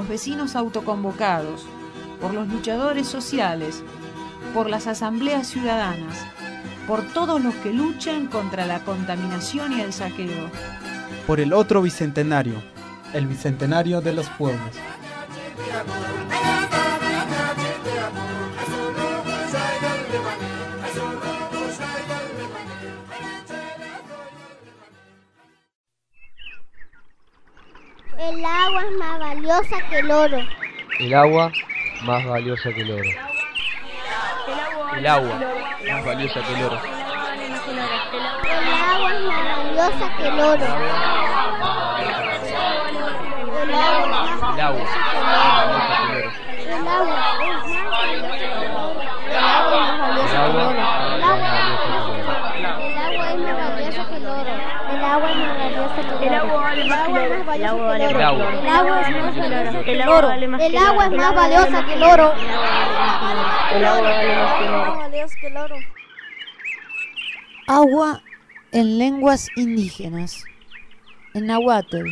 Los vecinos autoconvocados, por los luchadores sociales, por las asambleas ciudadanas, por todos los que luchan contra la contaminación y el saqueo. por el otro bicentenario, el bicentenario de los pueblos. El agua es más valiosa que el oro. El agua más valiosa que el oro. El agua más valiosa que el oro. El agua es más valiosa que el oro. El agua es más El agua más valiosa que el oro. El agua es más valiosa que el oro. El agua es más valiosa que el oro. El agua es más valiosa que el oro. El agua es más valiosa que el oro. El agua es más valiosa que el oro. El agua vale más que el oro. El agua vale más que el oro. Agua en lenguas indígenas. En Nahuatl,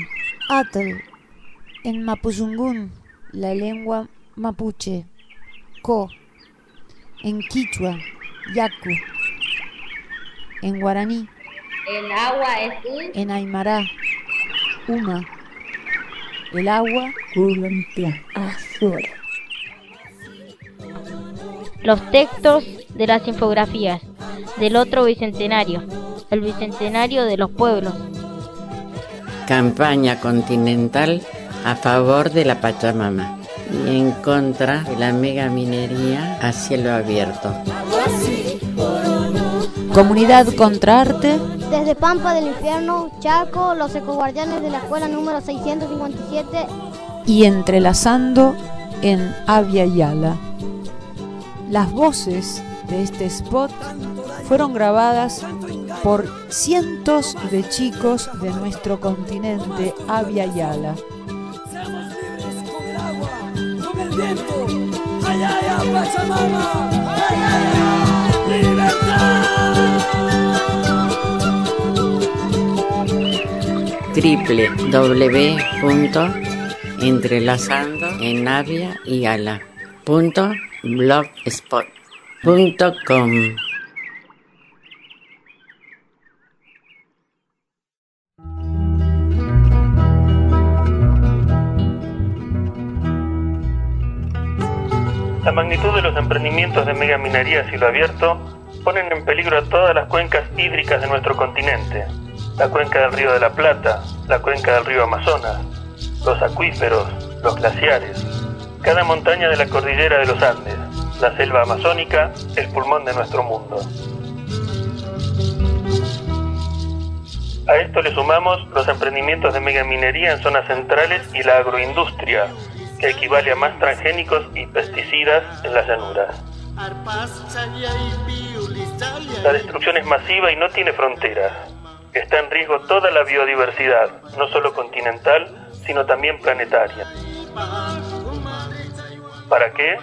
Atl. En Mapuzungún, la lengua mapuche. Co. En Quichua, Yacu. En guaraní, El agua es un en Aymara, Uma. El agua, azul. los textos de las infografías del otro bicentenario, el bicentenario de los pueblos. Campaña continental a favor de la Pachamama y en contra de la megaminería a cielo abierto. Comunidad contra arte, Desde Pampa del Infierno, Chaco, los ecoguardianes de la escuela número 657 y entrelazando en Avia Yala. Las voces de este spot fueron grabadas por cientos de chicos de nuestro continente Avia Yala. www.entrelazando en Navia y Ala. Punto blogspot.com La magnitud de los emprendimientos de megaminería a cielo abierto ponen en peligro a todas las cuencas hídricas de nuestro continente. La cuenca del río de la Plata, la cuenca del río Amazonas, los acuíferos, los glaciares, cada montaña de la cordillera de los Andes, la selva amazónica, el pulmón de nuestro mundo. A esto le sumamos los emprendimientos de megaminería en zonas centrales y la agroindustria, que equivale a más transgénicos y pesticidas en las llanuras. La destrucción es masiva y no tiene fronteras. Está en riesgo toda la biodiversidad, no solo continental, sino también planetaria. ¿Para qué?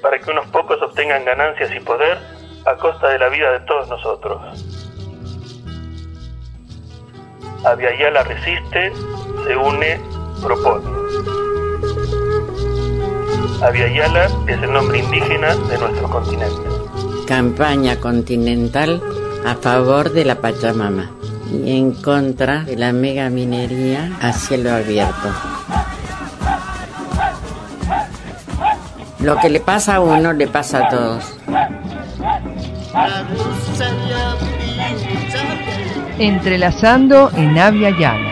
Para que unos pocos obtengan ganancias y poder a costa de la vida de todos nosotros. Aviala resiste, se une, propone. Aviala es el nombre indígena de nuestro continente. Campaña continental a favor de la Pachamama y en contra de la megaminería a cielo abierto. Lo que le pasa a uno le pasa a todos. Entrelazando en Avia Yala.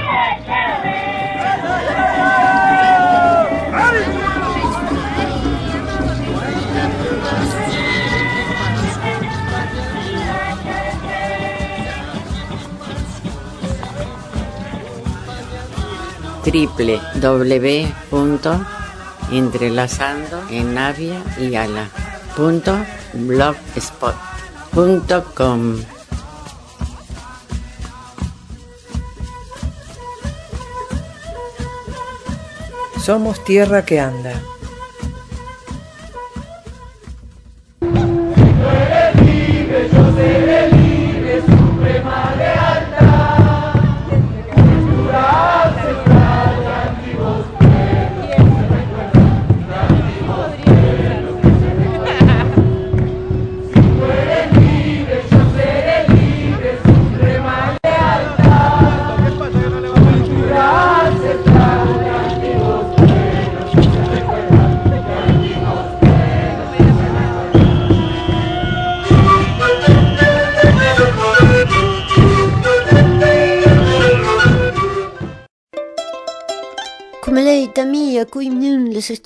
www.entrelazando en Avia y Ala. blogspot.com Somos tierra que anda.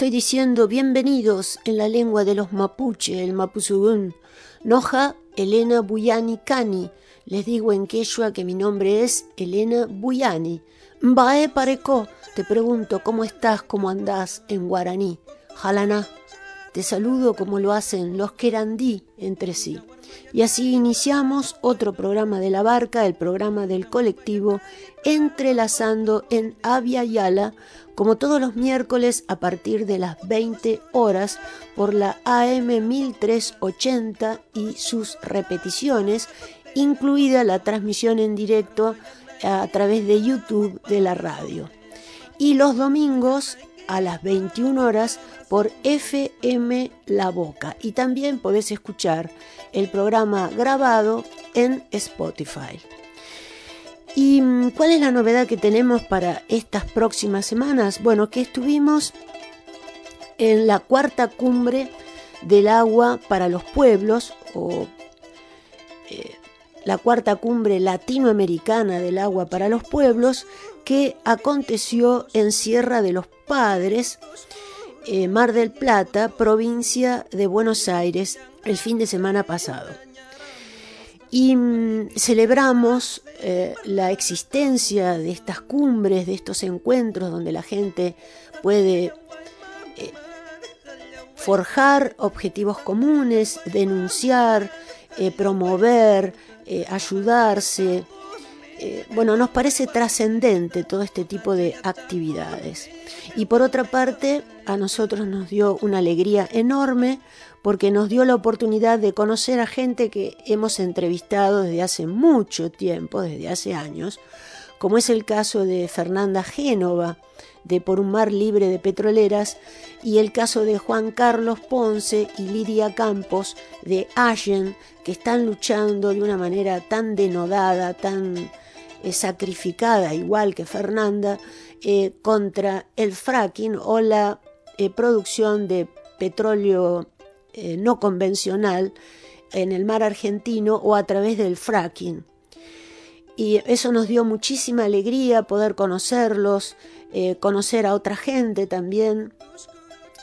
Estoy diciendo bienvenidos en la lengua de los mapuche, el mapuzugún. Noja Elena Buyani Cani. Les digo en quechua que mi nombre es Elena Buyani. Mbae pareco, te pregunto cómo estás, cómo andás en guaraní. Jalaná. Te saludo como lo hacen los querandí entre sí. Y así iniciamos otro programa de la barca, el programa del colectivo, entrelazando en Avia Yala, como todos los miércoles a partir de las 20 horas por la AM 1380 y sus repeticiones, incluida la transmisión en directo a través de YouTube de la radio. Y los domingos a las 21 horas por FM La Boca. Y también podés escuchar el programa grabado en Spotify. ¿Y mm, cuál es la novedad que tenemos para estas próximas semanas? Bueno, que estuvimos en la cuarta cumbre del agua para los pueblos o eh, la cuarta cumbre latinoamericana del agua para los pueblos que aconteció en Sierra de los Padres, eh, Mar del Plata, provincia de Buenos Aires, el fin de semana pasado. Y mm, celebramos eh, la existencia de estas cumbres, de estos encuentros donde la gente puede eh, forjar objetivos comunes, denunciar, promover, ayudarse, eh, bueno, nos parece trascendente todo este tipo de actividades. Y por otra parte, a nosotros nos dio una alegría enorme porque nos dio la oportunidad de conocer a gente que hemos entrevistado desde hace mucho tiempo, desde hace años, como es el caso de Fernanda Génova, de Por un Mar Libre de Petroleras, y el caso de Juan Carlos Ponce y Lidia Campos de Allen, que están luchando de una manera tan denodada, tan sacrificada, igual que Fernanda, eh, contra el fracking o la eh, producción de petróleo eh, no convencional en el mar argentino o a través del fracking. Y eso nos dio muchísima alegría poder conocerlos, conocer a otra gente también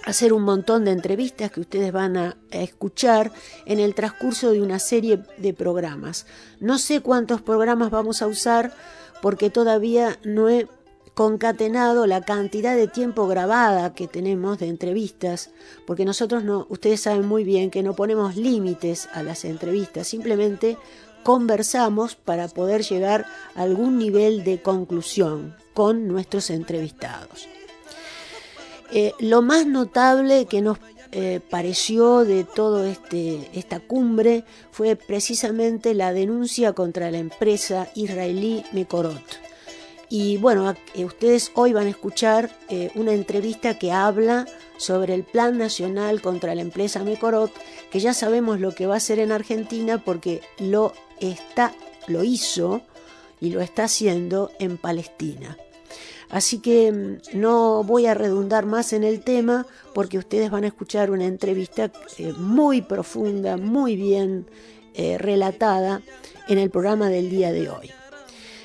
hacer un montón de entrevistas que ustedes van a, escuchar en el transcurso de una serie de programas. No sé cuántos programas vamos a usar porque todavía no he concatenado la cantidad de tiempo grabada que tenemos de entrevistas, porque nosotros no, ustedes saben muy bien que no ponemos límites a las entrevistas, simplemente conversamos para poder llegar a algún nivel de conclusión con nuestros entrevistados. Eh, lo más notable que nos eh, pareció de toda este, esta cumbre fue precisamente la denuncia contra la empresa israelí Mekorot. Y bueno, eh, ustedes hoy van a escuchar una entrevista que habla sobre el Plan Nacional contra la empresa Mekorot, que ya sabemos lo que va a hacer en Argentina porque lo está, lo hizo y lo está haciendo en Palestina. Así que mm, no voy a redundar más en el tema porque ustedes van a escuchar una entrevista eh, muy profunda, muy bien eh, relatada en el programa del día de hoy.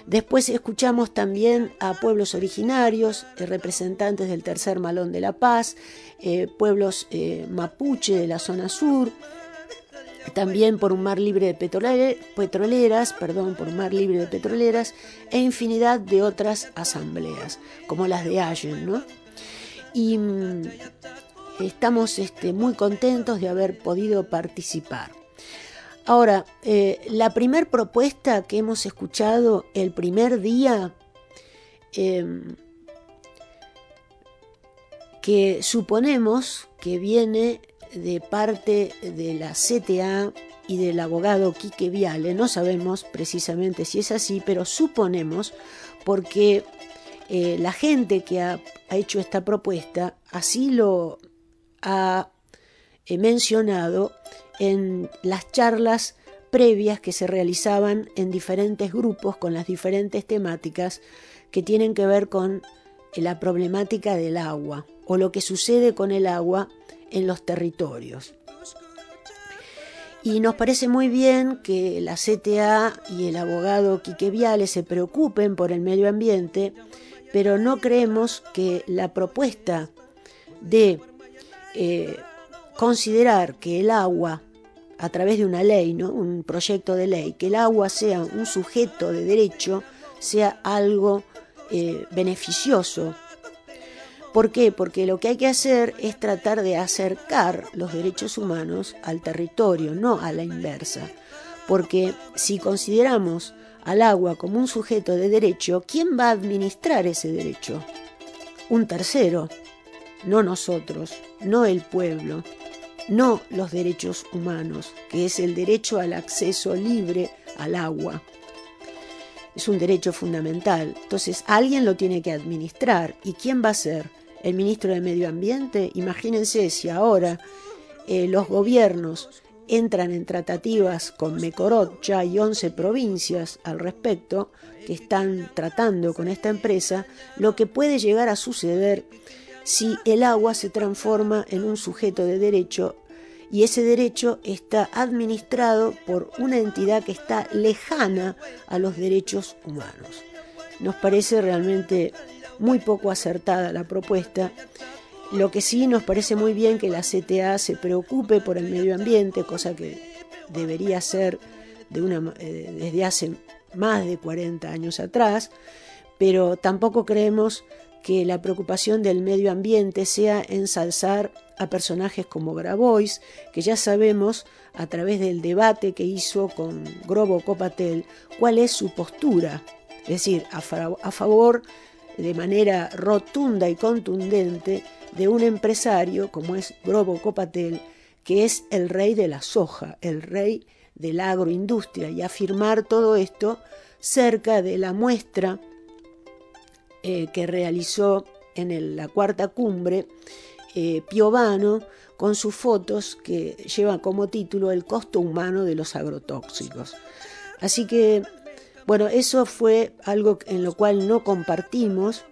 Después escuchamos también a pueblos originarios, eh, representantes del Tercer Malón de la Paz, pueblos mapuche de la zona sur, también por un mar libre de petroleras, perdón, por un mar libre de petroleras e infinidad de otras asambleas, como las de Allen, ¿no? Y mm, estamos este, muy contentos de haber podido participar. Ahora, eh, la primera propuesta que hemos escuchado el primer día, em, que suponemos que viene de parte de la CTA y del abogado Quique Viale. No sabemos precisamente si es así, pero suponemos porque eh, la gente que ha, hecho esta propuesta así lo ha eh, mencionado en las charlas previas que se realizaban en diferentes grupos con las diferentes temáticas que tienen que ver con la problemática del agua o lo que sucede con el agua en los territorios. Y nos parece muy bien que la CTA y el abogado Quique Viale se preocupen por el medio ambiente, pero no creemos que la propuesta de eh, considerar que el agua, a través de una ley, ¿no? un proyecto de ley, que el agua sea un sujeto de derecho, sea algo eh, beneficioso ¿Por qué? Porque lo que hay que hacer es tratar de acercar los derechos humanos al territorio, no a la inversa. Porque si consideramos al agua como un sujeto de derecho, ¿quién va a administrar ese derecho? Un tercero, no nosotros, no el pueblo, no los derechos humanos, que es el derecho al acceso libre al agua. Es un derecho fundamental. Entonces alguien lo tiene que administrar. ¿Y quién va a ser? El ministro de Medio Ambiente. Imagínense si ahora eh, los gobiernos entran en tratativas con Mecorot, ya hay 11 provincias al respecto que están tratando con esta empresa, lo que puede llegar a suceder si el agua se transforma en un sujeto de derecho y ese derecho está administrado por una entidad que está lejana a los derechos humanos. Nos parece realmente muy poco acertada la propuesta. Lo que sí nos parece muy bien que la CTA se preocupe por el medio ambiente, cosa que debería ser eh, desde hace más de 40 años atrás, pero tampoco creemos que la preocupación del medio ambiente sea ensalzar a personajes como Grabois, que ya sabemos a través del debate que hizo con Grobo Copatel cuál es su postura, es decir, a, a favor de manera rotunda y contundente de un empresario como es Grobo Copatel, que es el rey de la soja, el rey de la agroindustria, y afirmar todo esto cerca de la muestra eh, que realizó en la cuarta cumbre eh, Piovano con sus fotos que llevan como título El costo humano de los agrotóxicos. Así que bueno, eso fue algo en lo cual no compartimos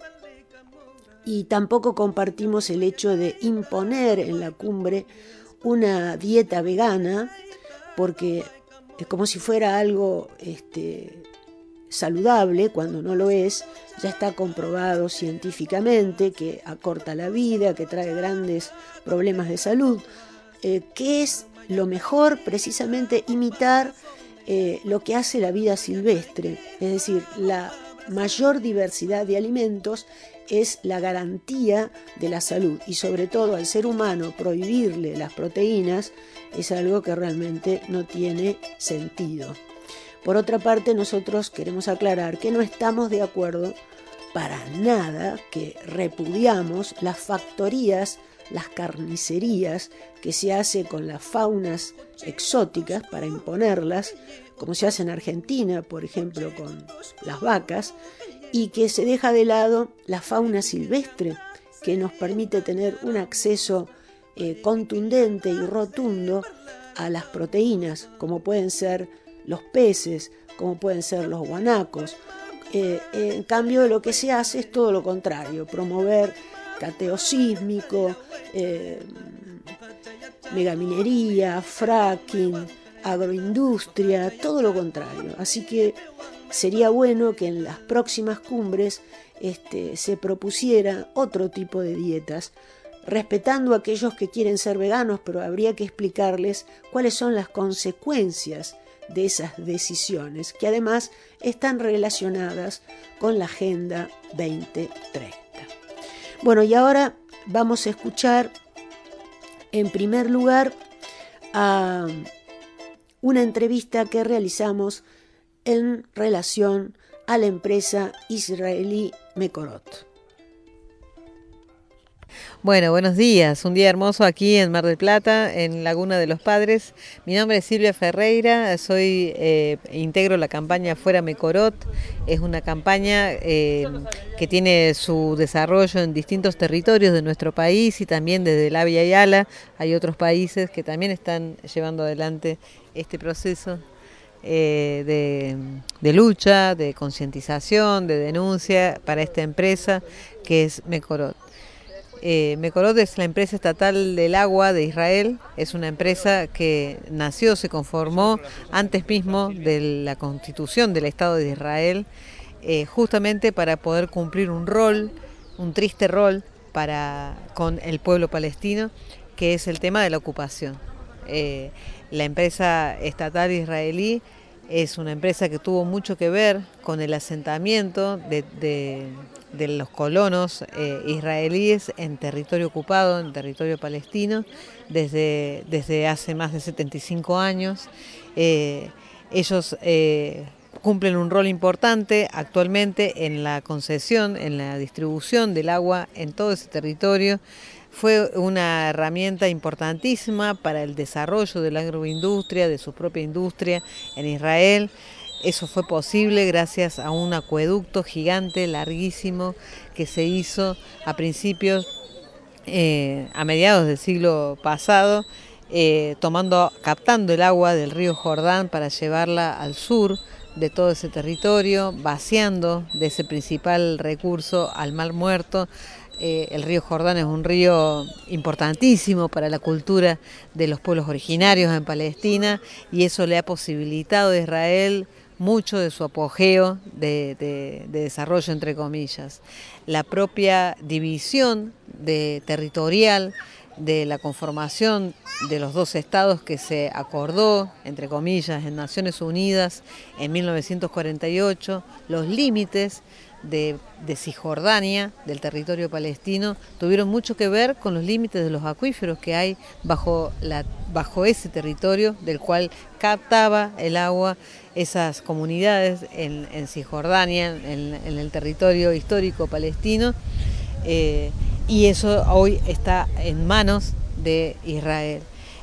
y tampoco compartimos el hecho de imponer en la cumbre una dieta vegana, porque es como si fuera algo este, saludable cuando no lo es, ya está comprobado científicamente que acorta la vida, que trae grandes problemas de salud, eh, que es lo mejor precisamente imitar eh, lo que hace la vida silvestre, es decir, la mayor diversidad de alimentos es la garantía de la salud y sobre todo al ser humano prohibirle las proteínas es algo que realmente no tiene sentido. Por otra parte, nosotros queremos aclarar que no estamos de acuerdo para nada, que repudiamos las factorías las carnicerías que se hace con las faunas exóticas para imponerlas, como se hace en Argentina, por ejemplo, con las vacas, y que se deja de lado la fauna silvestre, que nos permite tener un acceso eh, contundente y rotundo a las proteínas, como pueden ser los peces, como pueden ser los guanacos, Eh, en cambio, lo que se hace es todo lo contrario, promover cateo sísmico, eh, megaminería, fracking, agroindustria, todo lo contrario. Así que sería bueno que en las próximas cumbres este, se propusiera otro tipo de dietas, respetando a aquellos que quieren ser veganos, pero habría que explicarles cuáles son las consecuencias de esas decisiones, que además están relacionadas con la Agenda 2030. Bueno, y ahora vamos a escuchar en primer lugar a una entrevista que realizamos en relación a la empresa israelí Mekorot. Bueno, buenos días. Un día hermoso aquí en Mar del Plata, en Laguna de los Padres. Mi nombre es Silvia Ferreira, soy eh, integro la campaña Fuera Mecorot. Es una campaña eh, que tiene su desarrollo en distintos territorios de nuestro país y también desde la Via Yala. Hay otros países que también están llevando adelante este proceso eh, de, de, lucha, de concientización, de denuncia para esta empresa que es Mecorot. Eh, es la empresa estatal del agua de Israel, es una empresa que nació, se conformó antes mismo de la constitución del Estado de Israel, eh, justamente para poder cumplir un rol, un triste rol para, con el pueblo palestino, que es el tema de la ocupación. Eh, la empresa estatal israelí es una empresa que tuvo mucho que ver con el asentamiento de, los colonos eh, israelíes en territorio ocupado, en territorio palestino, desde, desde hace más de 75 años. Eh, ellos eh, cumplen un rol importante actualmente en la concesión, en la distribución del agua en todo ese territorio fue una herramienta importantísima para el desarrollo de la agroindustria, de su propia industria en Israel. Eso fue posible gracias a un acueducto gigante, larguísimo, que se hizo a principios, eh, a mediados del siglo pasado, eh, tomando, captando el agua del río Jordán para llevarla al sur de todo ese territorio, vaciando de ese principal recurso al mar muerto, eh, el río Jordán es un río importantísimo para la cultura de los pueblos originarios en Palestina y eso le ha posibilitado a Israel mucho de su apogeo de, desarrollo, entre comillas. La propia división de, territorial de la conformación de los dos estados que se acordó, entre comillas, en Naciones Unidas en 1948, los límites de, Cisjordania, del territorio palestino, tuvieron mucho que ver con los límites de los acuíferos que hay bajo, la, bajo ese territorio del cual captaba el agua esas comunidades en, Cisjordania, en, el territorio histórico palestino, eh, y eso hoy está en manos de Israel.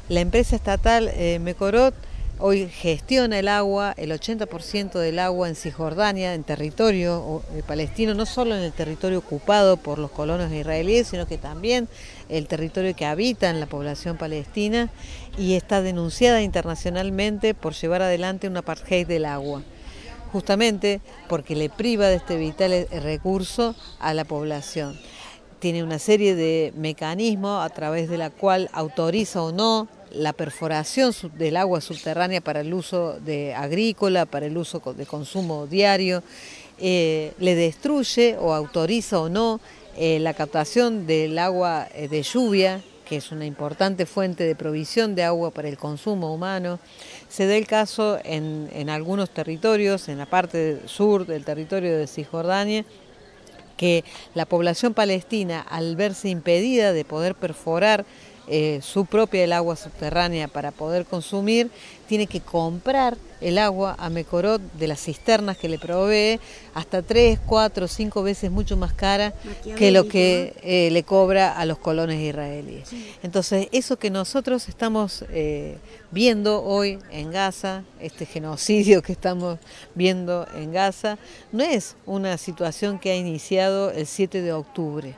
La empresa estatal eh, Mekorot Hoy gestiona el agua, el 80% del agua en Cisjordania, en territorio eh, palestino, no solo en el territorio ocupado por los colonos israelíes, sino que también el territorio que habita la población palestina y está denunciada internacionalmente por llevar adelante un apartheid del agua justamente porque le priva de este vital eh, recurso a la población. Tiene una serie de mecanismos a través de la cual autoriza o no la perforación del agua subterránea para el uso de agrícola, para el uso de consumo diario, eh, le destruye o autoriza o no eh, la captación del agua eh, de lluvia, que es una importante fuente de provisión de agua para el consumo humano. Se da el caso en, en algunos territorios, en la parte sur del territorio de Cisjordania, que la población palestina, al verse impedida de poder perforar eh, su propia el agua subterránea para poder consumir, tiene que comprar el agua a Mecorot de las cisternas que le provee hasta tres, cuatro, cinco veces mucho más cara que lo que eh, le cobra a los colones israelíes. Entonces, eso que nosotros estamos eh, viendo hoy en Gaza, este genocidio que estamos viendo en Gaza, no es una situación que ha iniciado el 7 de octubre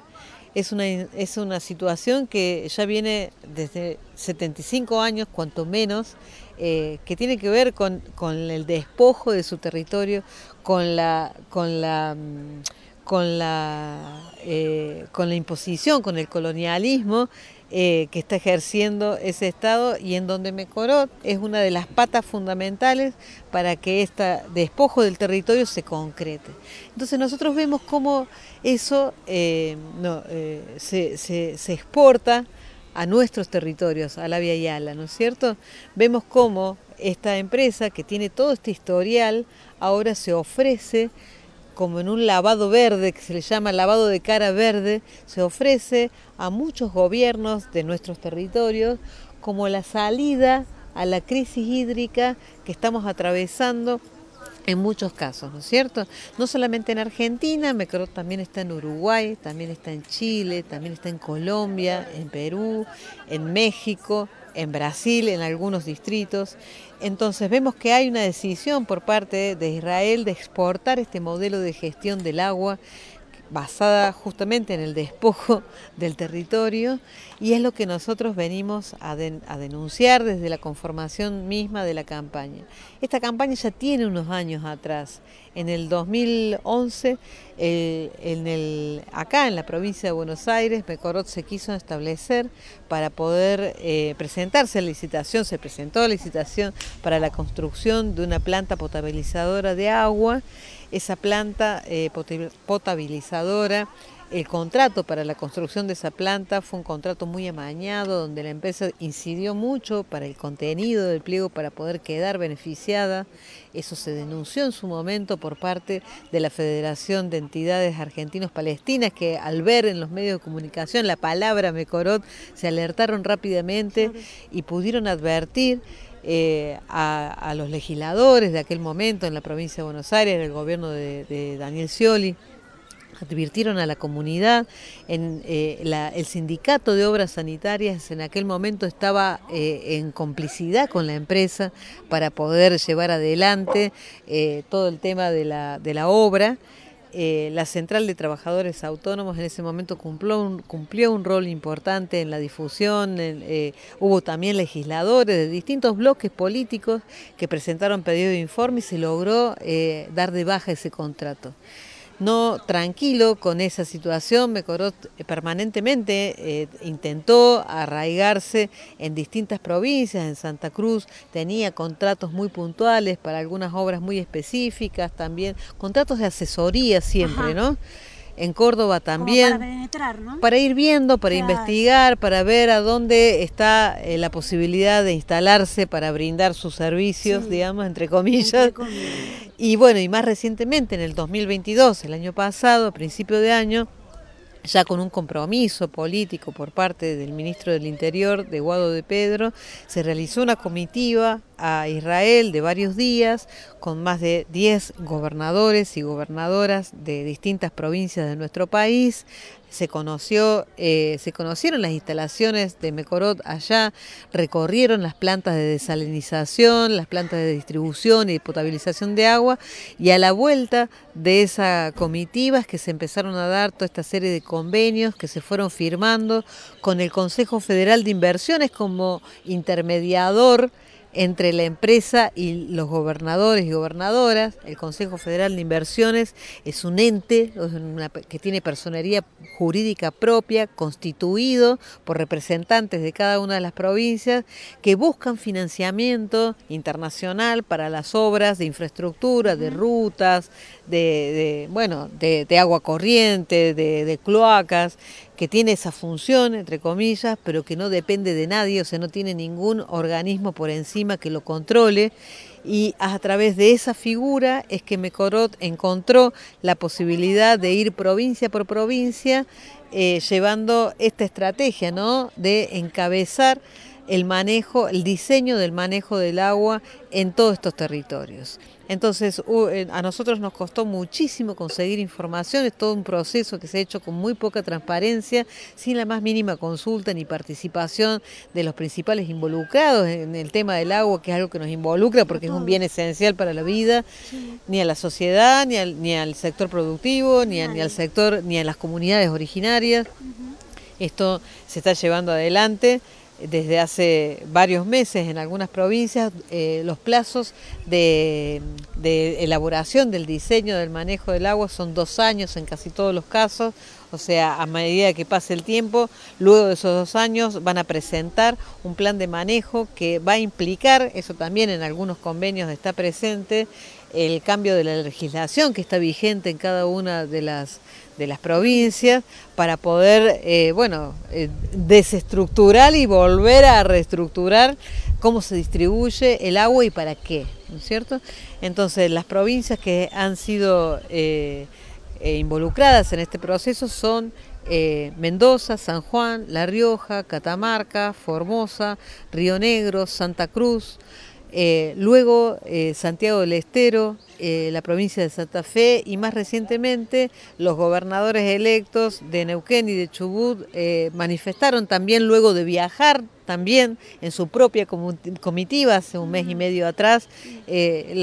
es una, es una situación que ya viene desde 75 años, cuanto menos, eh, que tiene que ver con, con, el despojo de su territorio, con la, con la, mm, con la, eh, con la imposición, con el colonialismo eh, que está ejerciendo ese Estado y en donde Mecorot es una de las patas fundamentales para que este despojo del territorio se concrete. Entonces nosotros vemos cómo eso eh, eh, se, exporta a nuestros territorios, a la Via Yala, ¿no es cierto? Vemos cómo esta empresa que tiene todo este historial ahora se ofrece como en un lavado verde, que se le llama lavado de cara verde, se ofrece a muchos gobiernos de nuestros territorios como la salida a la crisis hídrica que estamos atravesando en muchos casos, ¿no es cierto? No solamente en Argentina, Mecro también está en Uruguay, también está en Chile, también está en Colombia, en Perú, en México, en Brasil, en algunos distritos. Entonces vemos que hay una decisión por parte de Israel de exportar este modelo de gestión del agua basada justamente en el despojo del territorio y es lo que nosotros venimos a, denunciar desde la conformación misma de la campaña. Esta campaña ya tiene unos años atrás. En el 2011, eh, en acá en la provincia de Buenos Aires, Mecorot se quiso establecer para poder eh, presentarse a licitación, se presentó a licitación para la construcción de una planta potabilizadora de agua esa planta eh, potabilizadora. El contrato para la construcción de esa planta fue un contrato muy amañado, donde la empresa incidió mucho para el contenido del pliego para poder quedar beneficiada. Eso se denunció en su momento por parte de la Federación de Entidades Argentinos Palestinas, que al ver en los medios de comunicación la palabra Mecorot se alertaron rápidamente y pudieron advertir eh, a, los legisladores de aquel momento en la provincia de Buenos Aires, en el gobierno de, Daniel Scioli, advirtieron a la comunidad, en, eh, el sindicato de obras sanitarias en aquel momento estaba eh, en complicidad con la empresa para poder llevar adelante todo el tema de la, de la obra. Eh, la Central de Trabajadores Autónomos en ese momento cumplió un, cumplió un rol importante en la difusión. Eh, hubo también legisladores de distintos bloques políticos que presentaron pedido de informe y se logró eh, dar de baja ese contrato no tranquilo con esa situación, Mecorot permanentemente eh, intentó arraigarse en distintas provincias, en Santa Cruz. Tenía contratos muy puntuales para algunas obras muy específicas, también. Contratos de asesoría siempre, ¿no? En Córdoba también. para penetrar, ¿no? Para ir viendo, para investigar, para ver a dónde está eh, la posibilidad de instalarse para brindar sus servicios, digamos, entre comillas. Y bueno, y más recientemente, en el 2022, el año pasado, a principio de año, ya con un compromiso político por parte del ministro del Interior, de Guado de Pedro, se realizó una comitiva a Israel de varios días con más de 10 gobernadores y gobernadoras de distintas provincias de nuestro país, se conoció, eh, se conocieron las instalaciones de Mecorot allá, recorrieron las plantas de desalinización, las plantas de distribución y potabilización de agua, y a la vuelta de esa comitiva es que se empezaron a dar toda esta serie de convenios que se fueron firmando con el Consejo Federal de Inversiones como intermediador entre la empresa y los gobernadores y gobernadoras. El Consejo Federal de Inversiones es un ente que tiene personería jurídica propia, constituido por representantes de cada una de las provincias, que buscan financiamiento internacional para las obras de infraestructura, de rutas, de, bueno, de, agua corriente, de cloacas, que tiene esa función, entre comillas, pero que no depende de nadie, o sea, no tiene ningún organismo por encima que lo controle. Y a través de esa figura es que Mecorot encontró la posibilidad de ir provincia por provincia eh, llevando esta estrategia, ¿no? De encabezar el manejo, el diseño del manejo del agua en todos estos territorios. Entonces, eh, a nosotros nos costó muchísimo conseguir información, es todo un proceso que se ha hecho con muy poca transparencia, sin la más mínima consulta ni participación de los principales involucrados en el tema del agua, que es algo que nos involucra porque es un bien esencial para la vida, ni a la sociedad, ni al, ni al sector productivo, ni, ni al sector, ni a las comunidades originarias. Esto se está llevando adelante desde hace varios meses en algunas provincias eh, los plazos de, elaboración del diseño del manejo del agua son dos años en casi todos los casos, o sea, a medida que pase el tiempo, luego de esos dos años van a presentar un plan de manejo que va a implicar, eso también en algunos convenios está presente, el cambio de la legislación que está vigente en cada una de las de las provincias para poder, eh, bueno, eh, desestructurar y volver a reestructurar cómo se distribuye el agua y para qué, ¿no es cierto? Entonces, las provincias que han sido eh, involucradas en este proceso son Mendoza, San Juan, La Rioja, Catamarca, Formosa, Río Negro, Santa Cruz, luego Santiago del Estero, eh, la provincia de Santa Fe y más recientemente los gobernadores electos de Neuquén y de Chubut eh, manifestaron también luego de viajar también en su propia comitiva hace un mes y medio atrás eh,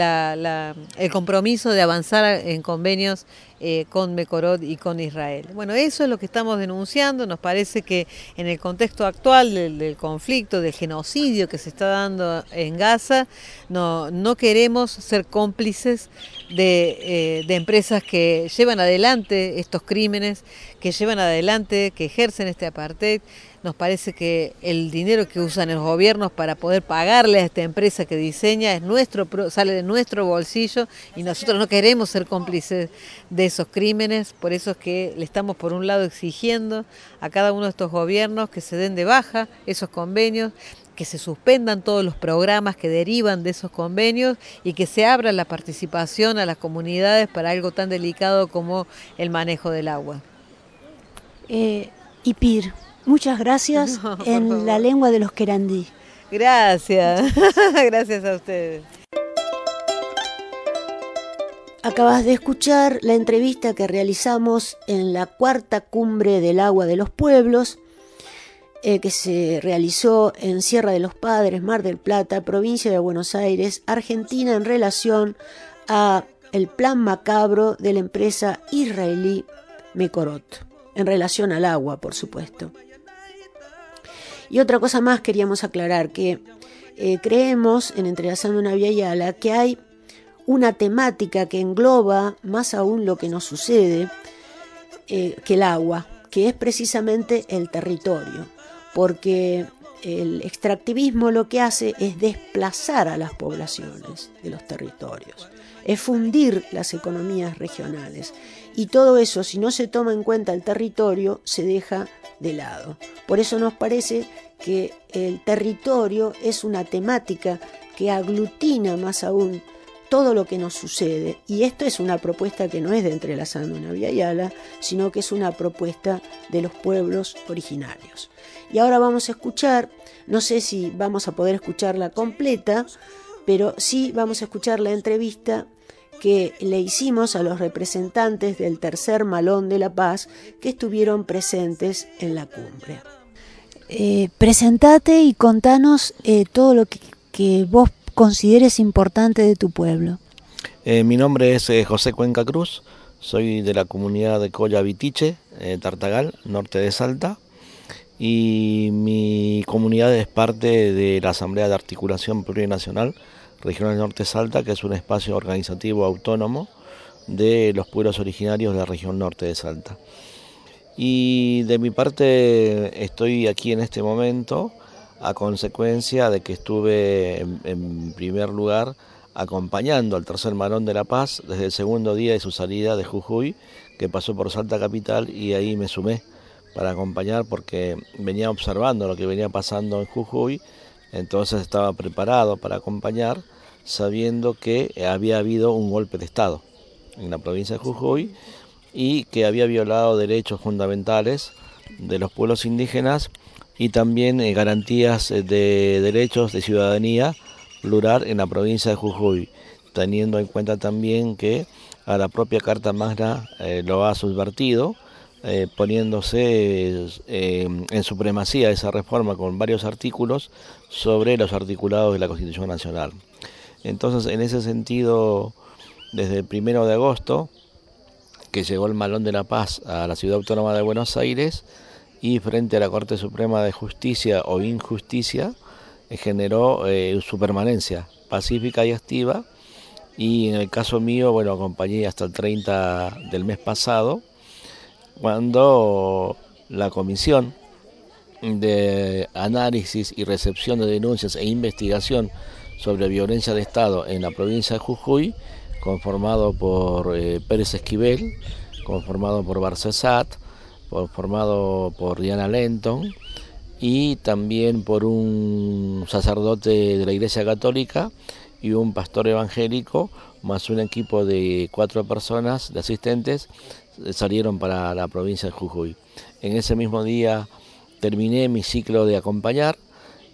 el compromiso de avanzar en convenios eh, con Mecorot y con Israel. Bueno, eso es lo que estamos denunciando. Nos parece que en el contexto actual del, conflicto, del genocidio que se está dando en Gaza, no, no queremos ser cómplices de, eh, de empresas que llevan adelante estos crímenes, que llevan adelante, que ejercen este apartheid nos parece que el dinero que usan los gobiernos para poder pagarle a esta empresa que diseña sale de nuestro bolsillo y nosotros no queremos ser cómplices de esos crímenes, por eso es que le estamos por un lado exigiendo a cada uno de estos gobiernos que se den de baja esos convenios, que se suspendan todos los programas que derivan de esos convenios y que se abra la participación a las comunidades para algo tan delicado como el manejo del agua. Eh, IPIR, Muchas gracias en la lengua de los querandí. Gracias, gracias a ustedes. Acabas de escuchar la entrevista que realizamos en la cuarta cumbre del agua de los pueblos, eh, que se realizó en Sierra de los Padres, Mar del Plata, provincia de Buenos Aires, Argentina, en relación a el plan macabro de la empresa israelí Mekorot, en relación al agua, por supuesto. Y otra cosa más queríamos aclarar, que eh, creemos en Entrelazando una Vía Yala que hay una temática que engloba más aún lo que nos sucede eh, que el agua, que es precisamente el territorio, porque el extractivismo lo que hace es desplazar a las poblaciones de los territorios, es fundir las economías regionales. Y todo eso, si no se toma en cuenta el territorio, se deja de lado. Por eso nos parece que el territorio es una temática que aglutina más aún todo lo que nos sucede. Y esto es una propuesta que no es de Entrelazando una Vía Yala, sino que es una propuesta de los pueblos originarios. Y ahora vamos a escuchar, no sé si vamos a poder escucharla completa, pero sí vamos a escuchar la entrevista que le hicimos a los representantes del tercer Malón de la Paz que estuvieron presentes en la cumbre. Eh, presentate y contanos eh, todo lo que, vos consideres importante de tu pueblo. Eh, mi nombre es José Cuenca Cruz, soy de la comunidad de Colla Vitiche, Tartagal, norte de Salta, y mi comunidad es parte de la Asamblea de Articulación Plurinacional Regional Norte Salta, que es un espacio organizativo autónomo de los pueblos originarios de la región norte de Salta. Y de mi parte estoy aquí en este momento a consecuencia de que estuve en, primer lugar acompañando al tercer Marón de la Paz desde el segundo día de su salida de Jujuy, que pasó por Salta Capital y ahí me sumé para acompañar porque venía observando lo que venía pasando en Jujuy. Entonces estaba preparado para acompañar sabiendo que había habido un golpe de Estado en la provincia de Jujuy y que había violado derechos fundamentales de los pueblos indígenas y también eh, garantías eh, de derechos de ciudadanía plural en la provincia de Jujuy, teniendo en cuenta también que a la propia Carta Magna eh, lo ha subvertido poniéndose en supremacía esa reforma con varios artículos sobre los articulados de la Constitución Nacional. Entonces, en ese sentido, desde el primero de agosto, que llegó el Malón de la Paz a la Ciudad Autónoma de Buenos Aires, y frente a la Corte Suprema de Justicia o injusticia eh, generó eh, su permanencia pacífica y activa. Y en el caso mío, bueno, acompañé hasta el 30 del mes pasado cuando la comisión de análisis y recepción de denuncias e investigación sobre violencia de Estado en la provincia de Jujuy, conformado por eh, Pérez Esquivel, conformado por Barcesat, conformado por Diana Lenton y también por un sacerdote de la Iglesia Católica y un pastor evangélico, más un equipo de cuatro personas, de asistentes, salieron para la provincia de Jujuy. En ese mismo día terminé mi ciclo de acompañar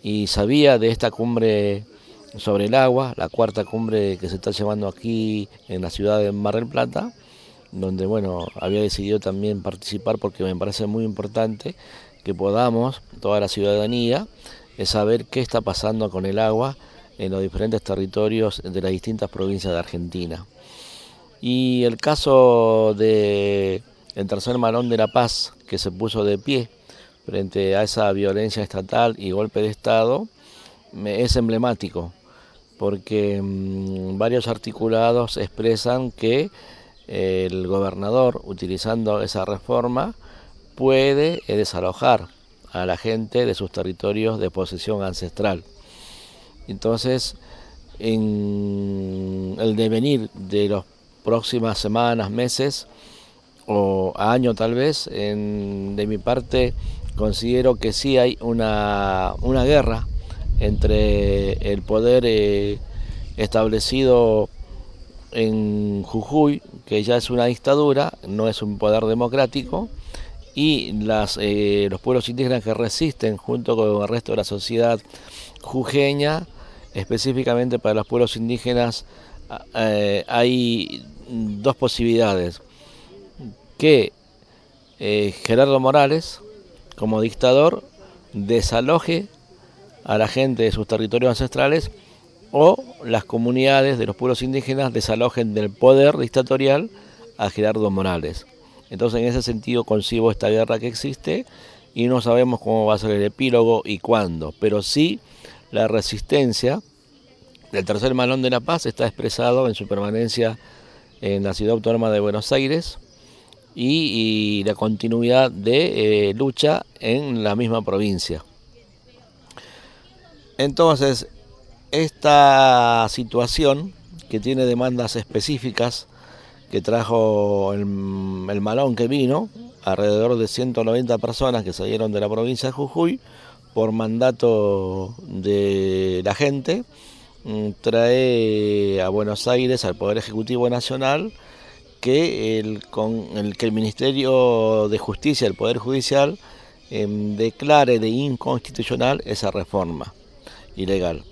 y sabía de esta cumbre sobre el agua, la cuarta cumbre que se está llevando aquí en la ciudad de Mar del Plata, donde bueno, había decidido también participar porque me parece muy importante que podamos, toda la ciudadanía, saber qué está pasando con el agua en los diferentes territorios de las distintas provincias de Argentina. Y el caso de el tercer malón de La Paz, que se puso de pie frente a esa violencia estatal y golpe de Estado, es emblemático, porque mm, varios articulados expresan que el gobernador, utilizando esa reforma, puede eh, desalojar a la gente de sus territorios de posesión ancestral. Entonces, en el devenir de las próximas semanas, meses o año tal vez, de mi parte considero que sí hay una, guerra entre el poder eh, establecido en Jujuy, que ya es una dictadura, no es un poder democrático, y eh, los pueblos indígenas que resisten junto con el resto de la sociedad jujeña, específicamente para los pueblos indígenas, eh, hay dos posibilidades. Que eh, Gerardo Morales, como dictador, desaloje a la gente de sus territorios ancestrales o las comunidades de los pueblos indígenas desalojen del poder dictatorial a Gerardo Morales. Entonces en ese sentido concibo esta guerra que existe y no sabemos cómo va a ser el epílogo y cuándo, pero sí la resistencia del tercer malón de la paz está expresado en su permanencia en la ciudad autónoma de Buenos Aires y, la continuidad de eh, lucha en la misma provincia. Entonces, esta situación que tiene demandas específicas que trajo el, malón que vino, alrededor de 190 personas que salieron de la provincia de Jujuy por mandato de la gente, mm, trae a Buenos Aires, al Poder Ejecutivo Nacional, que el, que el Ministerio de Justicia, el Poder Judicial, em, declare de inconstitucional esa reforma ilegal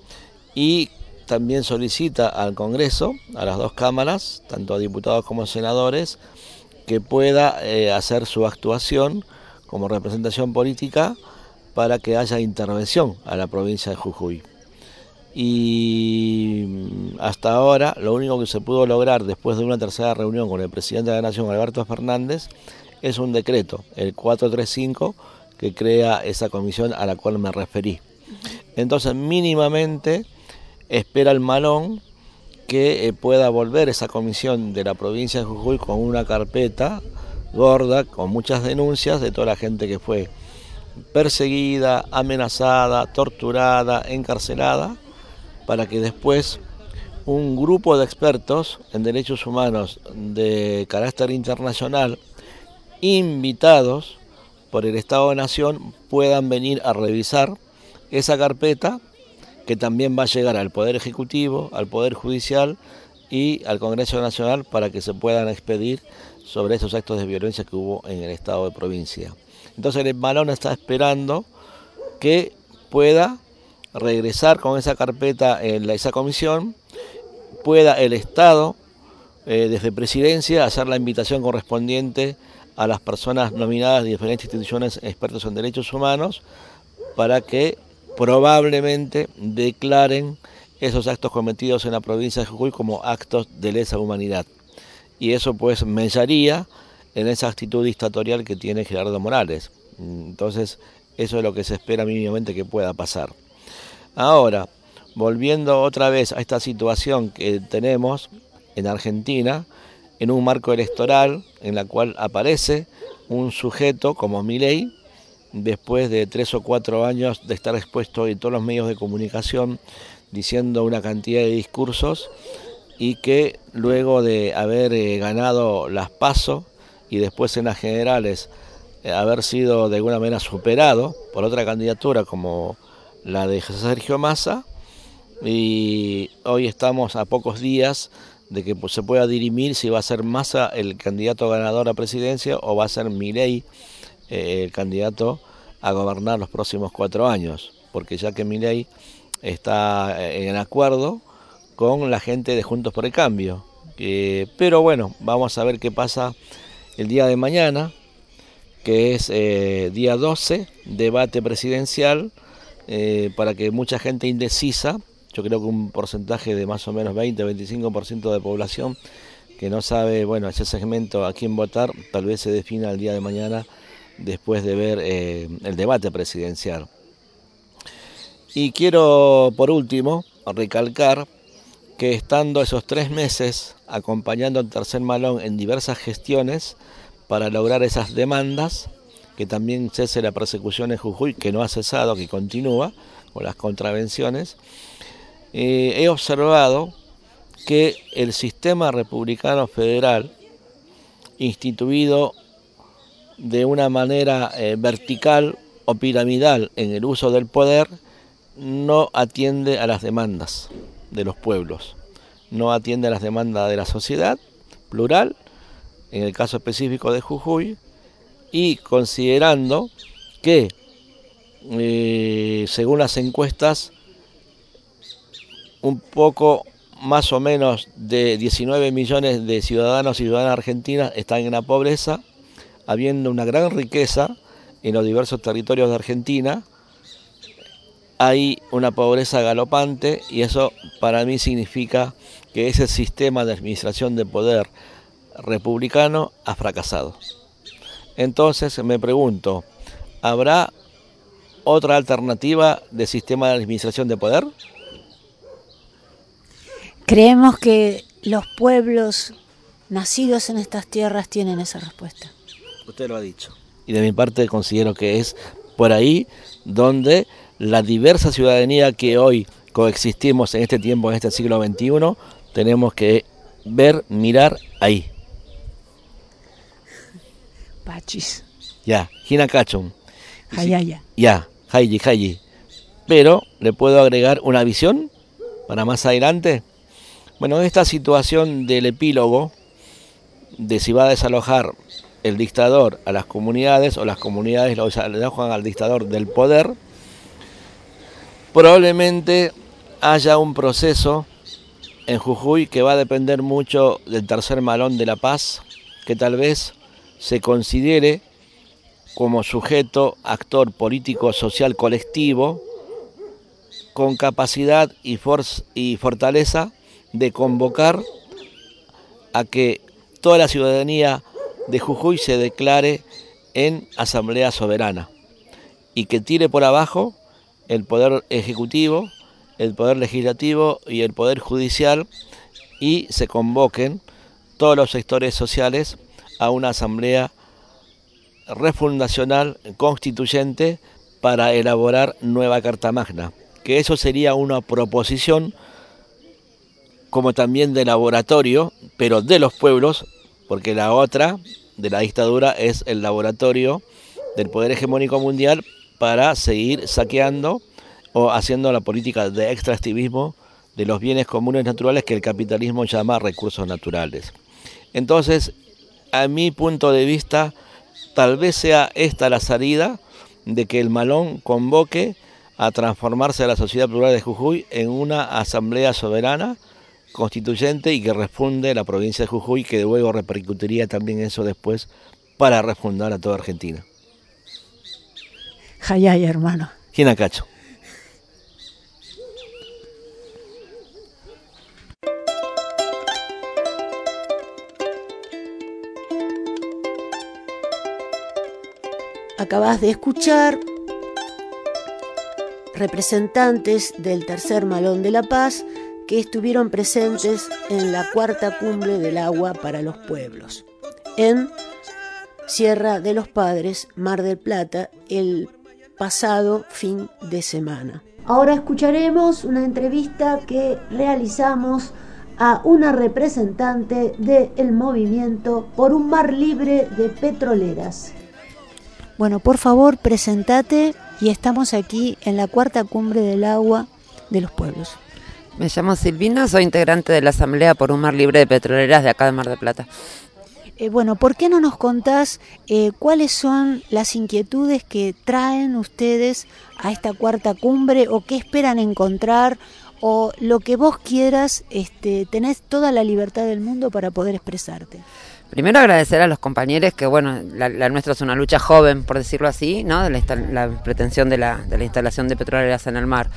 y también solicita al Congreso, a las dos cámaras, tanto a diputados como a senadores, que pueda eh, hacer su actuación como representación política para que haya intervención a la provincia de Jujuy. Y mm, hasta ahora lo único que se pudo lograr después de una tercera reunión con el presidente de la Nación, Alberto Fernández, es un decreto, el 435, que crea esa comisión a la cual me referí. Entonces, mínimamente espera el malón que eh, pueda volver esa comisión de la provincia de Jujuy con una carpeta gorda, con muchas denuncias de toda la gente que fue perseguida, amenazada, torturada, encarcelada, para que después un grupo de expertos en derechos humanos de carácter internacional, invitados por el Estado de Nación, puedan venir a revisar esa carpeta que también va a llegar al Poder Ejecutivo, al Poder Judicial y al Congreso Nacional para que se puedan expedir sobre esos actos de violencia que hubo en el estado de provincia. Entonces el balón está esperando que pueda regresar con esa carpeta en esa comisión, pueda el Estado eh, desde presidencia hacer la invitación correspondiente a las personas nominadas de diferentes instituciones expertos en derechos humanos para que probablemente declaren esos actos cometidos en la provincia de Jujuy como actos de lesa humanidad. Y eso pues me en esa actitud dictatorial que tiene Gerardo Morales. Entonces, eso es lo que se espera mínimamente que pueda pasar. Ahora, volviendo otra vez a esta situación que tenemos en Argentina, en un marco electoral en la cual aparece un sujeto como Milei, después de tres o cuatro años de estar expuesto en todos los medios de comunicación diciendo una cantidad de discursos y que luego de haber eh, ganado las PASO y después en las generales eh, haber sido de alguna manera superado por otra candidatura como la de Sergio Massa y hoy estamos a pocos días de que pues, se pueda dirimir si va a ser Massa el candidato ganador a presidencia o va a ser Milei eh, el candidato a gobernar los próximos cuatro años, porque ya que Milei está eh, en acuerdo con la gente de Juntos por el Cambio. pero bueno, vamos a ver qué pasa el día de mañana, que es eh, día 12, debate presidencial, para que mucha gente indecisa yo creo que un porcentaje de más o menos 20-25% de población que no sabe, bueno, ese segmento a quién votar, tal vez se defina el día de mañana después de ver eh, el debate presidencial. Y quiero, por último, recalcar que estando esos tres meses acompañando al tercer malón en diversas gestiones para lograr esas demandas, que también cese la persecución en Jujuy, que no ha cesado, que continúa, con las contravenciones, eh, he observado que el sistema republicano federal, instituido de una manera eh, vertical o piramidal en el uso del poder, no atiende a las demandas de los pueblos, no atiende a las demandas de la sociedad plural, en el caso específico de Jujuy, y considerando que, eh, según las encuestas, un poco más o menos de 19 millones de ciudadanos y ciudadanas argentinas están en la pobreza, habiendo una gran riqueza en los diversos territorios de Argentina, hay una pobreza galopante y eso para mí significa que ese sistema de administración de poder republicano ha fracasado. Entonces me pregunto, ¿habrá otra alternativa de sistema de administración de poder? Creemos que los pueblos nacidos en estas tierras tienen esa respuesta. Usted lo ha dicho. Y de mi parte considero que es por ahí donde la diversa ciudadanía que hoy coexistimos en este tiempo, en este siglo XXI, tenemos que ver, mirar ahí. Pachis. Ya, Hina Kachum. Hayaya. Ya, Hayi, Hayi. Pero le puedo agregar una visión para más adelante. Bueno, esta situación del epílogo, de si va a desalojar el dictador a las comunidades o las comunidades lo desalojan al dictador del poder, probablemente haya un proceso en Jujuy que va a depender mucho del tercer malón de la paz, que tal vez se considere como sujeto, actor político, social, colectivo, con capacidad y, y fortaleza de convocar a que toda la ciudadanía de Jujuy se declare en asamblea soberana y que tire por abajo el poder ejecutivo, el poder legislativo y el poder judicial y se convoquen todos los sectores sociales a una asamblea refundacional constituyente para elaborar nueva Carta Magna, que eso sería una proposición como también de laboratorio, pero de los pueblos, porque la otra de la dictadura es el laboratorio del poder hegemónico mundial para seguir saqueando o haciendo la política de extractivismo de los bienes comunes naturales que el capitalismo llama recursos naturales. Entonces, a mi punto de vista, tal vez sea esta la salida de que el malón convoque a transformarse a la sociedad plural de Jujuy en una asamblea soberana constituyente y que refunde la provincia de Jujuy, que luego repercutiría también eso después para refundar a toda Argentina. Jayay, hermano. Cacho. acabas de escuchar representantes del Tercer Malón de la Paz que estuvieron presentes en la cuarta cumbre del agua para los pueblos en Sierra de los Padres, Mar del Plata, el pasado fin de semana. Ahora escucharemos una entrevista que realizamos a una representante del movimiento por un mar libre de petroleras. Bueno, por favor, presentate y estamos aquí en la cuarta cumbre del agua de los pueblos. Me llamo Silvina, soy integrante de la Asamblea por un Mar Libre de Petroleras de acá de Mar del Plata. Eh, bueno, ¿por qué no nos contás eh, cuáles son las inquietudes que traen ustedes a esta cuarta cumbre o qué esperan encontrar o lo que vos quieras, este, tenés toda la libertad del mundo para poder expresarte? Primero agradecer a los compañeros que, bueno, la, nuestra es una lucha joven, por decirlo así, ¿no? De la, pretensión de la, de la, instalación de petroleras en el mar.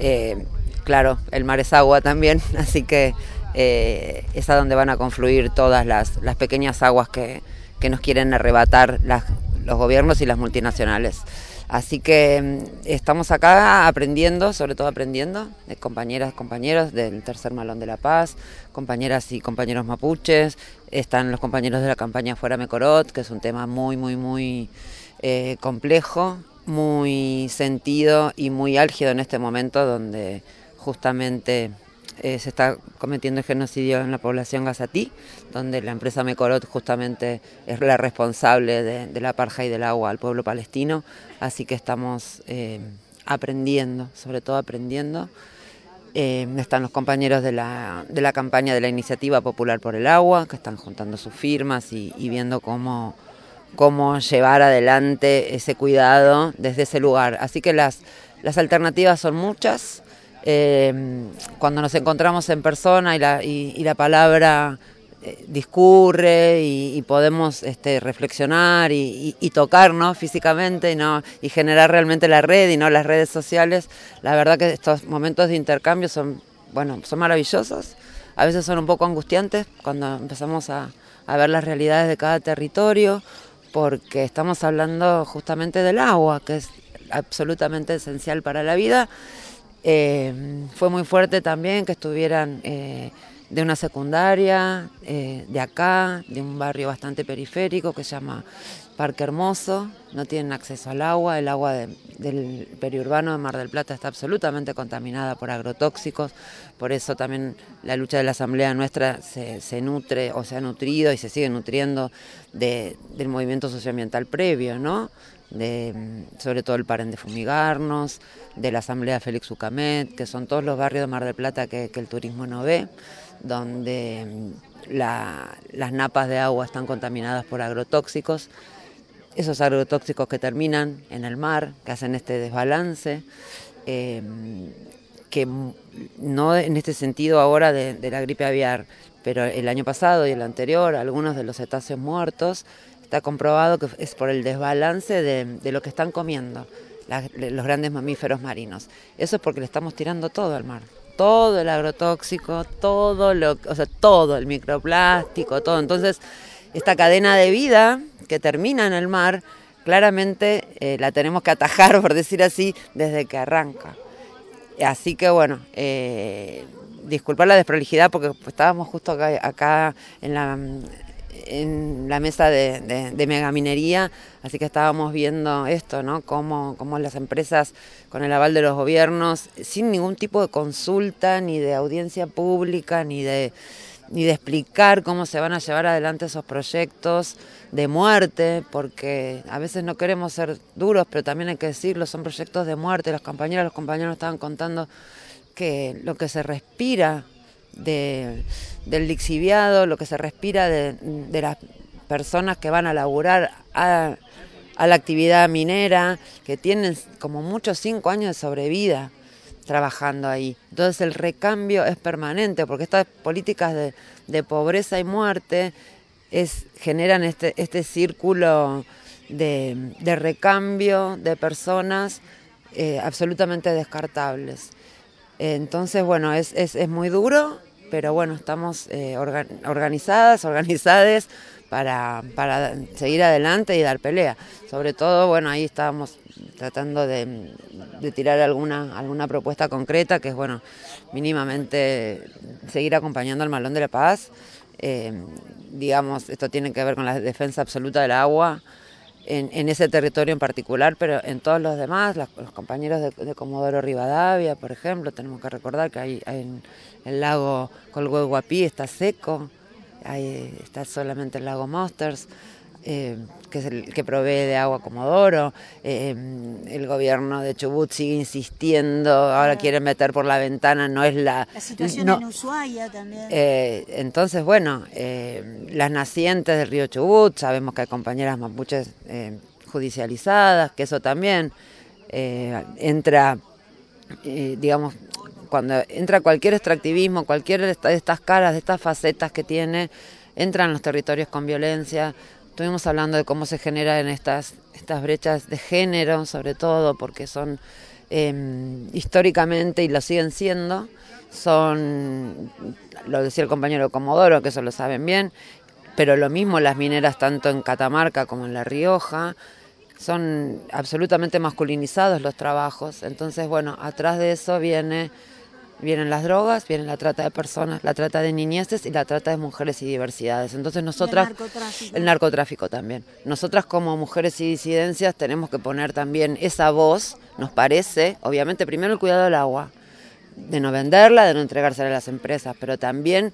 Eh, claro, el mar es agua también, así que eh, es a donde van a confluir todas las, pequeñas aguas que, nos quieren arrebatar los gobiernos y las multinacionales. Así que mm, estamos acá aprendiendo, sobre todo aprendiendo, de compañeras, compañeros del Tercer Malón de la Paz, compañeras y compañeros mapuches, están los compañeros de la campaña Fuera Mecorot, que es un tema muy, muy, muy eh, complejo, muy sentido y muy álgido en este momento donde justamente eh, se está cometiendo el genocidio en la población gazatí, donde la empresa Mecorot justamente es la responsable de, la parja y del agua al pueblo palestino, así que estamos eh, aprendiendo, sobre todo aprendiendo. Eh, están los compañeros de la, de la, campaña de la Iniciativa Popular por el Agua, que están juntando sus firmas y, y viendo cómo, cómo llevar adelante ese cuidado desde ese lugar. Así que las, las alternativas son muchas. Eh, cuando nos encontramos en persona y la, y, la palabra eh, discurre y, podemos este, reflexionar y, tocarnos físicamente ¿no? y generar realmente la red y no las redes sociales, la verdad que estos momentos de intercambio son, bueno, son maravillosos. A veces son un poco angustiantes cuando empezamos a, a ver las realidades de cada territorio, porque estamos hablando justamente del agua, que es absolutamente esencial para la vida eh, fue muy fuerte también que estuvieran eh, de una secundaria, eh, de acá, de un barrio bastante periférico que se llama Parque Hermoso, no tienen acceso al agua, el agua del periurbano de Mar del Plata está absolutamente contaminada por agrotóxicos, por eso también la lucha de la Asamblea nuestra se, nutre o se ha nutrido y se sigue nutriendo del movimiento socioambiental previo, ¿no? De, sobre todo el Paren de Fumigarnos, de la Asamblea Félix Ucamet, que son todos los barrios de Mar del Plata que, el turismo no ve, donde mm, las napas de agua están contaminadas por agrotóxicos, esos agrotóxicos que terminan en el mar, que hacen este desbalance, em, que no en este sentido ahora de, de la gripe aviar, pero el año pasado y el anterior, algunos de los cetáceos muertos, Está comprobado que es por el desbalance de, lo que están comiendo los grandes mamíferos marinos. Eso es porque le estamos tirando todo al mar. Todo el agrotóxico, todo lo, o sea, todo el microplástico, todo. Entonces, esta cadena de vida que termina en el mar, claramente eh, la tenemos que atajar, por decir así, desde que arranca. Así que bueno, eh, disculpar la desprolijidad porque estábamos justo acá en la, en la mesa de, de, megaminería, así que estábamos viendo esto, ¿no? Cómo, cómo, las empresas, con el aval de los gobiernos, sin ningún tipo de consulta, ni de audiencia pública, ni de, ni de explicar cómo se van a llevar adelante esos proyectos de muerte, porque a veces no queremos ser duros, pero también hay que decirlo, son proyectos de muerte. Las compañeras, los compañeros estaban contando que lo que se respira de, del lixiviado, lo que se respira de, las personas que van a laburar a, la actividad minera, que tienen como muchos cinco años de sobrevida trabajando ahí. Entonces el recambio es permanente, porque estas políticas de, pobreza y muerte es, generan este, este círculo de, recambio de personas eh, absolutamente descartables. Entonces, bueno, es, es, es muy duro, pero bueno, estamos eh, organizadas, organizadas para, para seguir adelante y dar pelea. Sobre todo, bueno, ahí estábamos tratando de, tirar alguna, alguna propuesta concreta, que es, bueno, mínimamente seguir acompañando al Malón de la Paz. Eh, digamos, esto tiene que ver con la defensa absoluta del agua, en, ese territorio en particular, pero en todos los demás, los compañeros de, Comodoro Rivadavia, por ejemplo, tenemos que recordar que hay, en el lago Colhuehuapí está seco, ahí está solamente el lago Monsters. Eh, que es el que provee de agua Comodoro. Eh, el gobierno de Chubut sigue insistiendo, ahora quieren meter por la ventana, no es la... La situación en Ushuaia también. Eh, entonces, bueno, las nacientes del río Chubut, sabemos que hay compañeras mapuches judicializadas, que eso también entra, digamos, cuando entra cualquier extractivismo, cualquier de estas caras, de estas facetas que tiene, entran los territorios con violencia, Estuvimos hablando de cómo se generan estas, estas brechas de género, sobre todo porque son em, históricamente, y lo siguen siendo, son, lo decía el compañero Comodoro, que eso lo saben bien, pero lo mismo las mineras tanto en Catamarca como en La Rioja, son absolutamente masculinizados los trabajos. Entonces, bueno, atrás de eso viene Vienen las drogas, viene la trata de personas, la trata de niñeces y la trata de mujeres y diversidades. Entonces nosotras... el narcotráfico. El narcotráfico también. Nosotras como mujeres y disidencias tenemos que poner también esa voz, nos parece, obviamente primero el cuidado del agua, de no venderla, de no entregársela a las empresas, pero también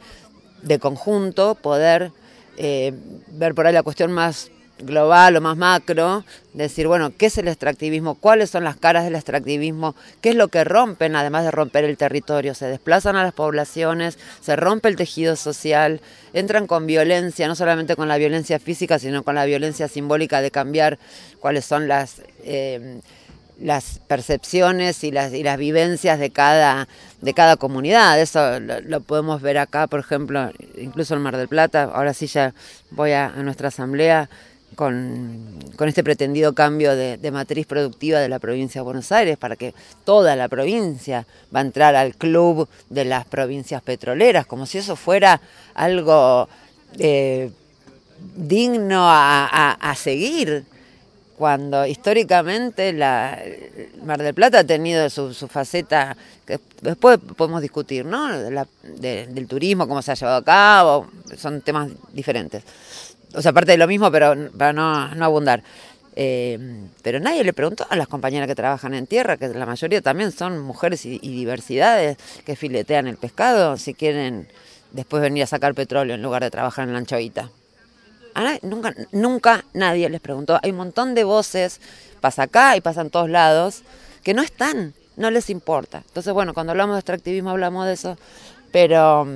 de conjunto poder eh, ver por ahí la cuestión más global o más macro, decir, bueno, ¿qué es el extractivismo? ¿Cuáles son las caras del extractivismo? ¿Qué es lo que rompen, además de romper el territorio? Se desplazan a las poblaciones, se rompe el tejido social, entran con violencia, no solamente con la violencia física, sino con la violencia simbólica de cambiar cuáles son las... Eh, las percepciones y las, y las vivencias de cada, de cada comunidad. Eso lo, podemos ver acá, por ejemplo, incluso en Mar del Plata. Ahora sí ya voy a nuestra asamblea con, este pretendido cambio de, matriz productiva de la provincia de Buenos Aires, para que toda la provincia va a entrar al club de las provincias petroleras, como si eso fuera algo eh, digno a, seguir cuando históricamente la Mar del Plata ha tenido su, faceta que después podemos discutir, ¿no? del turismo, cómo se ha llevado a cabo, son temas diferentes o sea, aparte de lo mismo, pero para no, no abundar. Eh, pero nadie le preguntó a las compañeras que trabajan en tierra, que la mayoría también son mujeres y, diversidades que filetean el pescado, si quieren después venir a sacar petróleo en lugar de trabajar en la anchoita. nunca, nunca nadie les preguntó. Hay un montón de voces, pasa acá y pasa en todos lados, que no están, no les importa. Entonces, bueno, cuando hablamos de extractivismo hablamos de eso, pero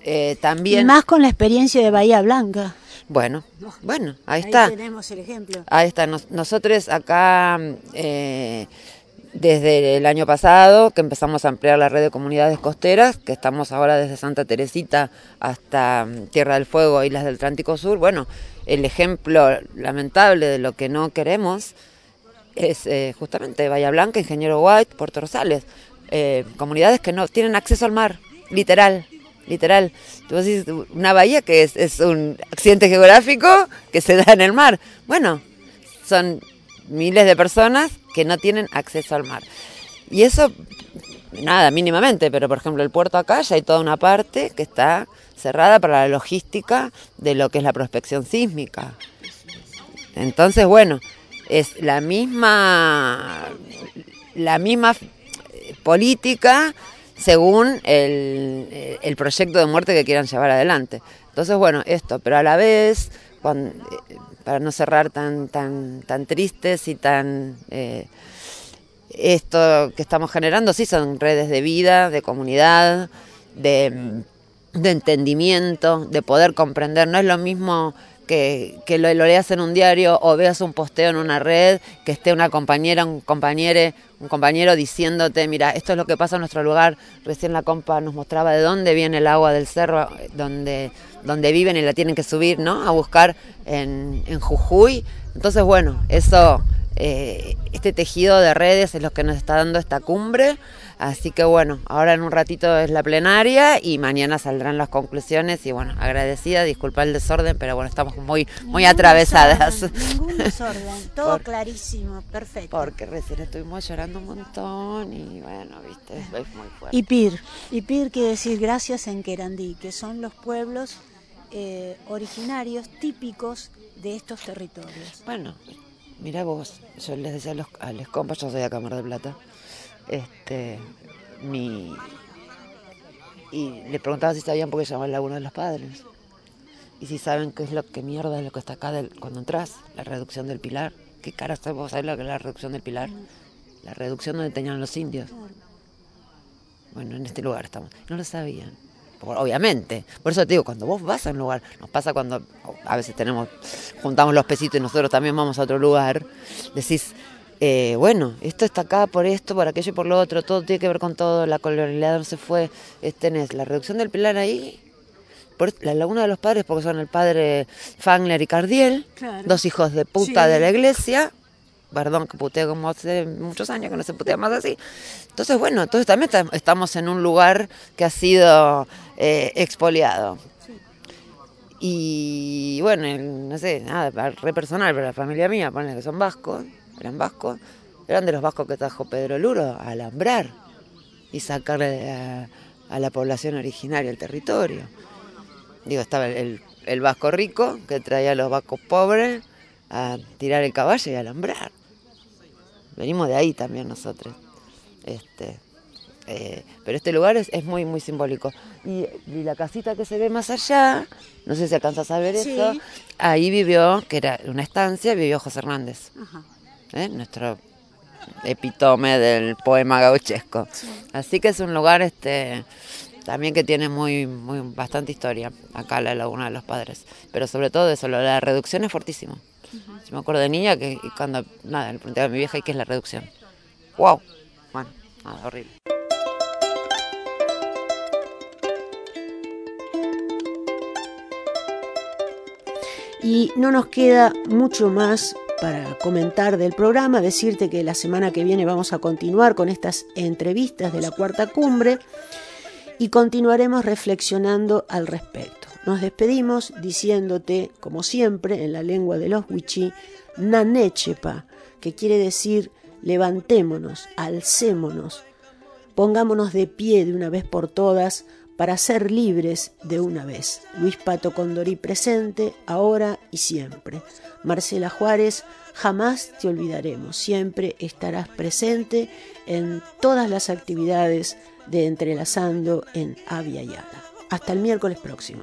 eh, también... Y más con la experiencia de Bahía Blanca. Bueno, bueno, ahí, está. tenemos el ejemplo. Ahí está. nosotros acá, eh, desde el año pasado, que empezamos a ampliar la red de comunidades costeras, que estamos ahora desde Santa Teresita hasta mm, Tierra del Fuego, Islas del Atlántico Sur, bueno, el ejemplo lamentable de lo que no queremos es eh, justamente Bahía Blanca, Ingeniero White, Puerto Rosales, eh, comunidades que no tienen acceso al mar, literal, literal. Tú una bahía que es, un accidente geográfico que se da en el mar. Bueno, son miles de personas que no tienen acceso al mar. Y eso, nada, mínimamente, pero por ejemplo el puerto acá ya hay toda una parte que está cerrada para la logística de lo que es la prospección sísmica. Entonces, bueno, es la misma, la misma política según el, el, proyecto de muerte que quieran llevar adelante. Entonces, bueno, esto, pero a la vez, eh, para no cerrar tan, tan, tan tristes y tan... Eh, esto que estamos generando, sí, son redes de vida, de comunidad, de, de entendimiento, de poder comprender. No es lo mismo que, que lo, leas en un diario o veas un posteo en una red, que esté una compañera, un compañero, un compañero diciéndote, mira, esto es lo que pasa en nuestro lugar. Recién la compa nos mostraba de dónde viene el agua del cerro, donde, donde viven y la tienen que subir, ¿no? A buscar en, en Jujuy. Entonces, bueno, eso eh, este tejido de redes es lo que nos está dando esta cumbre. Así que bueno, ahora en un ratito es la plenaria y mañana saldrán las conclusiones y bueno, agradecida, disculpa el desorden, pero bueno, estamos muy muy atravesadas. ningún desorden, todo clarísimo, perfecto. Porque recién estuvimos llorando un montón y bueno, viste, es muy fuerte. Ipir, Ipir quiere decir gracias en Querandí, que son los pueblos eh, originarios típicos de estos territorios. Bueno, mira vos, yo les decía a los, a los compas, yo soy de Cámara de Plata, este, mi... Y le preguntaba si sabían por qué se llama el Laguna de los Padres. Y si saben qué es lo que mierda es lo que está acá del, cuando entras, la reducción del pilar. ¿Qué cara vos sabés lo es la reducción del pilar? La reducción donde tenían los indios. Bueno, en este lugar estamos. No lo sabían. Obviamente. Por eso te digo, cuando vos vas a un lugar, nos pasa cuando a veces tenemos, juntamos los pesitos y nosotros también vamos a otro lugar, decís, eh, bueno, esto está acá por esto, por aquello y por lo otro, todo tiene que ver con todo, la colonialidad no se fue, tenés la reducción del pilar ahí, por la laguna de los padres, porque son el padre Fangler y Cardiel, dos hijos de puta de la iglesia, perdón que puteo como hace muchos años que no se putea más así. Entonces, bueno, entonces también estamos en un lugar que ha sido eh, expoliado. Y bueno, no sé, nada, re personal, pero la familia mía, ponen que son vascos, eran vascos, eran de los vascos que trajo Pedro Luro a alambrar y sacarle a, la población originaria el territorio. Digo, estaba el, el, vasco rico que traía a los vascos pobres a tirar el caballo y a alambrar. Venimos de ahí también nosotros. Este, eh, pero este lugar es, es, muy, muy simbólico. Y, la casita que se ve más allá, no sé si alcanzas a ver eso, ahí vivió, que era una estancia, vivió José Hernández. ¿Eh? nuestro epitome del poema gauchesco. Así que es un lugar este también que tiene muy, muy bastante historia, acá la Laguna de los Padres. Pero sobre todo eso, la reducción es fortísimo. Yo me acuerdo de niña que cuando, nada, le pregunté a mi vieja, ¿y qué es la reducción? ¡Wow! Bueno, nada, horrible. Y no nos queda mucho más para comentar del programa, decirte que la semana que viene vamos a continuar con estas entrevistas de la cuarta cumbre y continuaremos reflexionando al respecto. Nos despedimos diciéndote, como siempre, en la lengua de los wichí, nanechepa, que quiere decir levantémonos, alcémonos, pongámonos de pie de una vez por todas para ser libres de una vez. Luis Pato Condorí presente, ahora y siempre. Marcela Juárez, jamás te olvidaremos, siempre estarás presente en todas las actividades de Entrelazando en Avia Yala. Hasta el miércoles próximo.